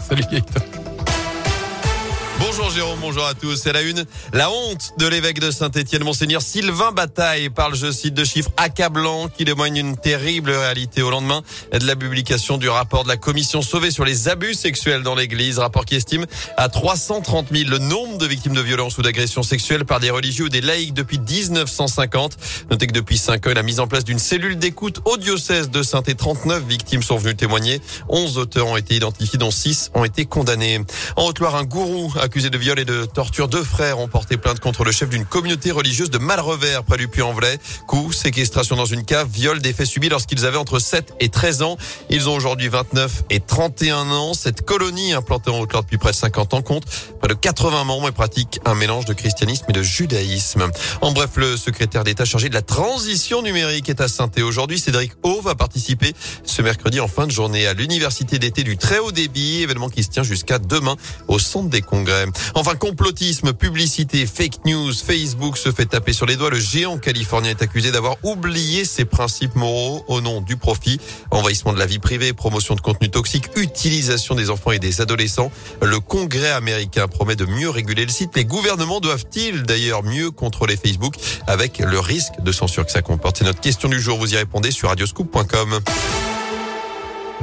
Salut Gaëtan. Jérôme, bonjour à tous. C'est la une. La honte de l'évêque de Saint-Étienne, Monseigneur Sylvain Bataille, parle, je cite, de chiffres accablants qui témoignent une terrible réalité au lendemain de la publication du rapport de la commission sauvée sur les abus sexuels dans l'église. Rapport qui estime à 330 000 le nombre de victimes de violences ou d'agressions sexuelles par des religieux ou des laïcs depuis 1950. Notez que depuis 5 ans, il a mis en place d'une cellule d'écoute au diocèse de saint et 39 victimes sont venues témoigner. 11 auteurs ont été identifiés, dont 6 ont été condamnés. En Haute-Loire, un gourou accusé de viol et de torture. Deux frères ont porté plainte contre le chef d'une communauté religieuse de Malrevers, près du Puy-en-Velay. Coup, séquestration dans une cave, viol, des faits subis lorsqu'ils avaient entre 7 et 13 ans. Ils ont aujourd'hui 29 et 31 ans. Cette colonie implantée en Haute-Loire depuis près de 50 ans compte près de 80 membres et pratique un mélange de christianisme et de judaïsme. En bref, le secrétaire d'État chargé de la transition numérique est à saint Aujourd'hui, Cédric O va participer ce mercredi en fin de journée à l'université d'été du très haut débit, événement qui se tient jusqu'à demain au centre des congrès. Enfin, complotisme, publicité, fake news, Facebook se fait taper sur les doigts. Le géant californien est accusé d'avoir oublié ses principes moraux au nom du profit. Envahissement de la vie privée, promotion de contenu toxique, utilisation des enfants et des adolescents. Le Congrès américain promet de mieux réguler le site. Les gouvernements doivent-ils d'ailleurs mieux contrôler Facebook avec le risque de censure que ça comporte? C'est notre question du jour. Vous y répondez sur radioscoop.com.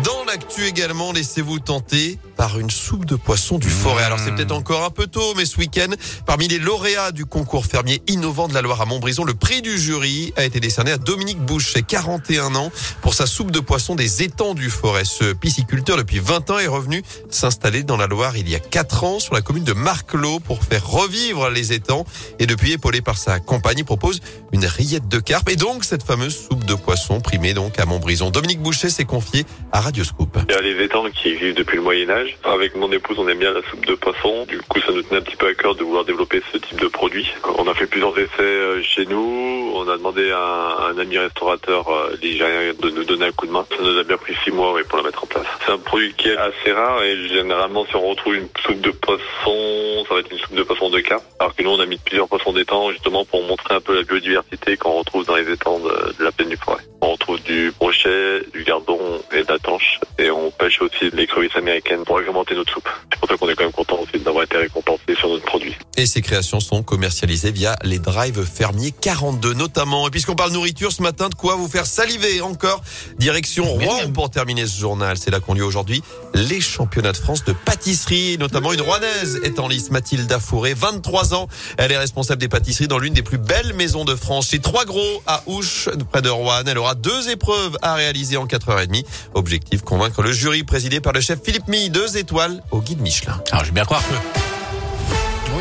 Dans l'actu également, laissez-vous tenter par une soupe de poisson du forêt. Alors c'est peut-être encore un peu tôt, mais ce week-end, parmi les lauréats du concours fermier innovant de la Loire à Montbrison, le prix du jury a été décerné à Dominique Boucher, 41 ans, pour sa soupe de poisson des étangs du forêt. Ce pisciculteur depuis 20 ans est revenu s'installer dans la Loire il y a 4 ans sur la commune de Marclot pour faire revivre les étangs. Et depuis, épaulé par sa compagnie, propose une rillette de carpe et donc cette fameuse soupe de poisson primée donc à Montbrison. Dominique Boucher s'est confié à Il y a les étangs qui existent depuis le Moyen Âge. Avec mon épouse, on aime bien la soupe de poisson. Du coup, ça nous tenait un petit peu à cœur de vouloir développer ce type de produit. On a fait plusieurs essais euh, chez nous. On a demandé à un ami restaurateur euh, ligérien de nous donner un coup de main. Ça nous a bien pris six mois pour la mettre en place. C'est un produit qui est assez rare et généralement, si on retrouve une soupe de poisson, ça va être une soupe de poisson de carpe. Alors que nous, on a mis plusieurs poissons d'étang justement pour montrer un peu la biodiversité qu'on retrouve dans les étangs de la plaine du Forêt. On retrouve du brochet, du gardon on pêche aussi crevisses américaines pour agrémenter notre soupe. C'est pour ça qu'on est quand même content aussi d'avoir été récompensé sur notre produit. Et ces créations sont commercialisées via les drives fermiers 42 notamment. Et puisqu'on parle nourriture ce matin, de quoi vous faire saliver encore? Direction Rouen pour terminer ce journal. C'est là qu'on lieu aujourd'hui les championnats de France de pâtisserie. Notamment une Rouennaise est en lice, Mathilde Fourré, 23 ans. Elle est responsable des pâtisseries dans l'une des plus belles maisons de France. Chez Trois Gros à Ouche, près de Rouen. Elle aura deux épreuves à réaliser en 4h30. Objectif convaincre le jury par le chef Philippe Mille, deux étoiles au guide Michelin. Alors, je vais bien croire que